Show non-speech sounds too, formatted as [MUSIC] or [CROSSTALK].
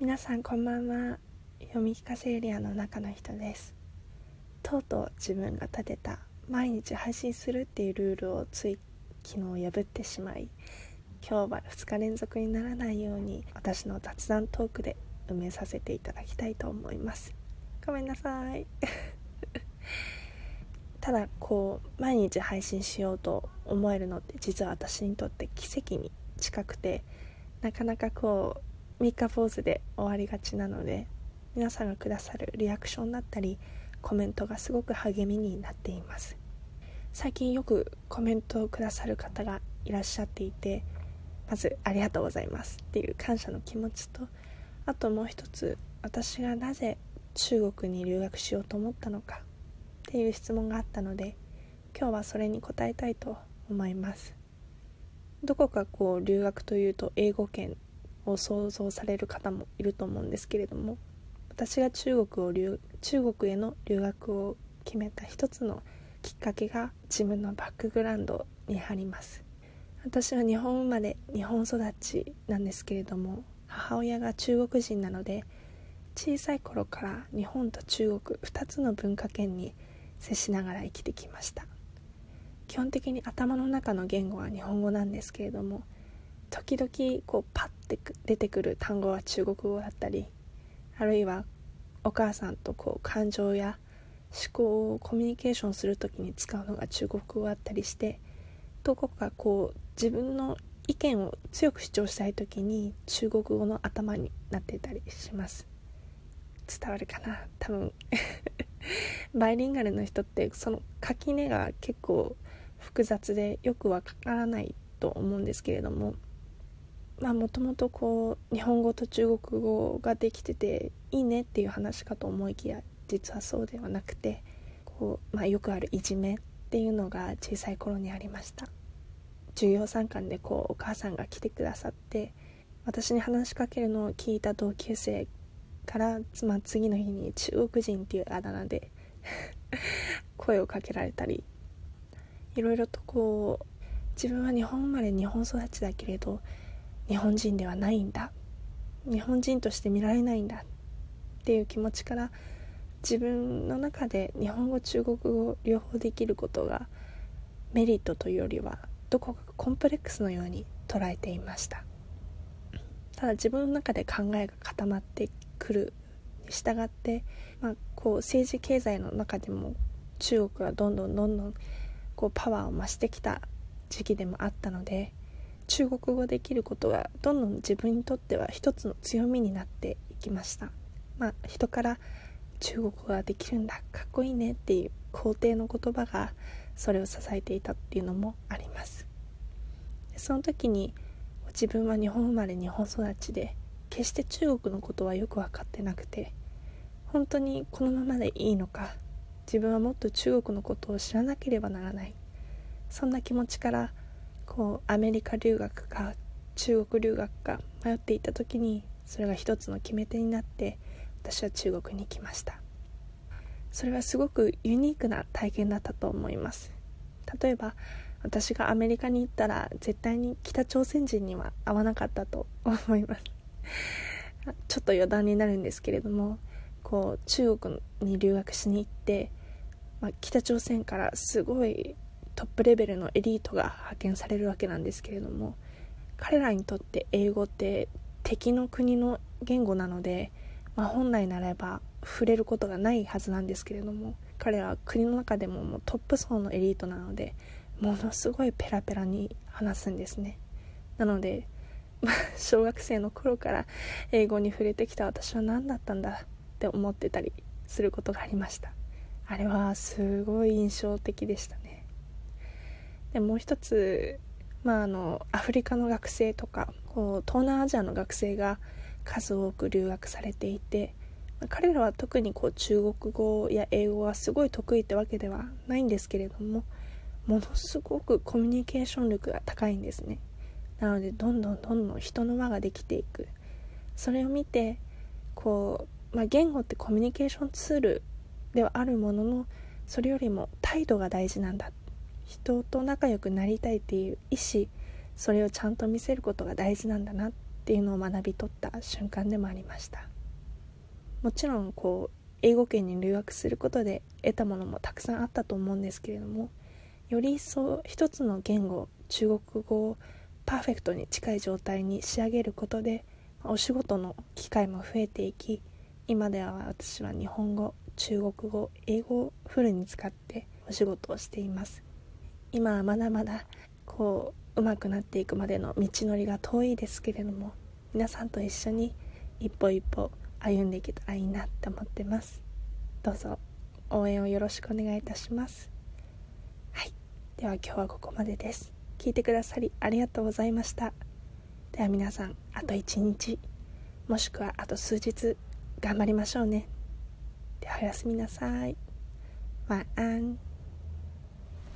皆さんこんばんは。読み聞かせエリアの中の人です。とうとう自分が立てた毎日配信するっていうルールをつい昨日破ってしまい今日は2日連続にならないように私の雑談トークで埋めさせていただきたいと思います。ごめんなさい。[LAUGHS] ただこう毎日配信しようと思えるのって実は私にとって奇跡に近くてなかなかこう3日ポーズで終わりがちなので皆さんがくださるリアクションだったりコメントがすごく励みになっています。最近よくコメントをくださる方がいらっしゃっていてまずありがとうございますっていう感謝の気持ちとあともう一つ私がなぜ中国に留学しようと思ったのかっていう質問があったので今日はそれに答えたいと思います。どこかこう留学というと英語圏を想像される方もいると思うんですけれども私が中国を留中国への留学を決めた一つのきっかけが自分のバックグラウンドにあります。私は日本生まれ日本育ちなんですけれども母親が中国人なので小さい頃から日本と中国2つの文化圏に接しながら生きてきました。基本的に頭の中の言語は日本語なんですけれども時々こうパッて出てくる単語は中国語だったりあるいはお母さんとこう感情や思考をコミュニケーションする時に使うのが中国語だったりしてどこかこう自分の意見を強く主張したい時に中国語の頭になってたりします。伝わるかな？多分。[LAUGHS] バイリンガルの人ってその垣根が結構複雑でよくわからないと思うんですけれどもまあもともとこう日本語と中国語ができてていいねっていう話かと思いきや実はそうではなくてこう、まあ、よくあるいじめっていうのが小さい頃にありました。授業参観でこうお母さんが来てくださって私に話しかけるのを聞いた同級生から、まあ、次の日に中国人っていうあだ名で [LAUGHS] 声をかけられたりいろいろとこう自分は日本生まれ日本育ちだけれど日本人ではないんだ。日本人として見られないんだっていう気持ちから自分の中で日本語中国語両方できることがメリットというよりはどこかコンプレックスのように捉えていました。ただ自分の中で考えが固まってくるに従って、まあ、こう政治経済の中でも中国がどんどんどんどんこうパワーを増してきた時期でもあったので中国語できることがどんどん自分にとっては一つの強みになっていきました、まあ、人から中国語ができるんだかっこいいねっていう肯定の言葉がそれを支えていたっていうのもあります。その時に自分は日本生まれ日本育ちで決して中国のことはよく分かってなくて本当にこのままでいいのか自分はもっと中国のことを知らなければならない。そんな気持ちからこうアメリカ留学か中国留学か迷っていた時にそれが一つの決め手になって私は中国に行きました。それはすごくユニークな体験だったと思います。例えば私がアメリカに行ったら絶対に北朝鮮人には会わなかったと思います。[LAUGHS] ちょっと余談になるんですけれどもこう中国に留学しに行って、まあ、北朝鮮からすごいトップレベルのエリートが派遣されるわけなんですけれども彼らにとって英語って敵の国の言語なので、まあ、本来ならば触れることがないはずなんですけれども彼らは国の中でももうトップ層のエリートなのでものすごいペラペラに話すんですね。なのでま [LAUGHS] 小学生の頃から英語に触れてきた私は何だったんだって思ってたりすることがありました。あれはすごい印象的でしたね。でもう一つまああのアフリカの学生とかこう東南アジアの学生が数多く留学されていて彼らは特にこう中国語や英語はすごい得意ってわけではないんですけれどもものすごくコミュニケーション力が高いんですね。なのでどんどんどんどん人の輪ができていく。それを見てこう、まあ、言語ってコミュニケーションツールではあるもののそれよりも態度が大事なんだ人と仲良くなりたいっていう意思それをちゃんと見せることが大事なんだなっていうのを学び取った瞬間でもありました。もちろんこう英語圏に留学することで得たものもたくさんあったと思うんですけれどもより一層一つの言語中国語をパーフェクトに近い状態に仕上げることでお仕事の機会も増えていき今では私は日本語中国語英語をフルに使ってお仕事をしています。今はまだまだこう上手くなっていくまでの道のりが遠いですけれども皆さんと一緒に一歩一歩歩んでいけたらいいなって思ってます。どうぞ応援をよろしくお願いいたします。はい。では今日はここまでです。聞いてくださりありがとうございました。では皆さんあと1日。もしくはあと数日。頑張りましょうね。ではおやすみなさい。晚安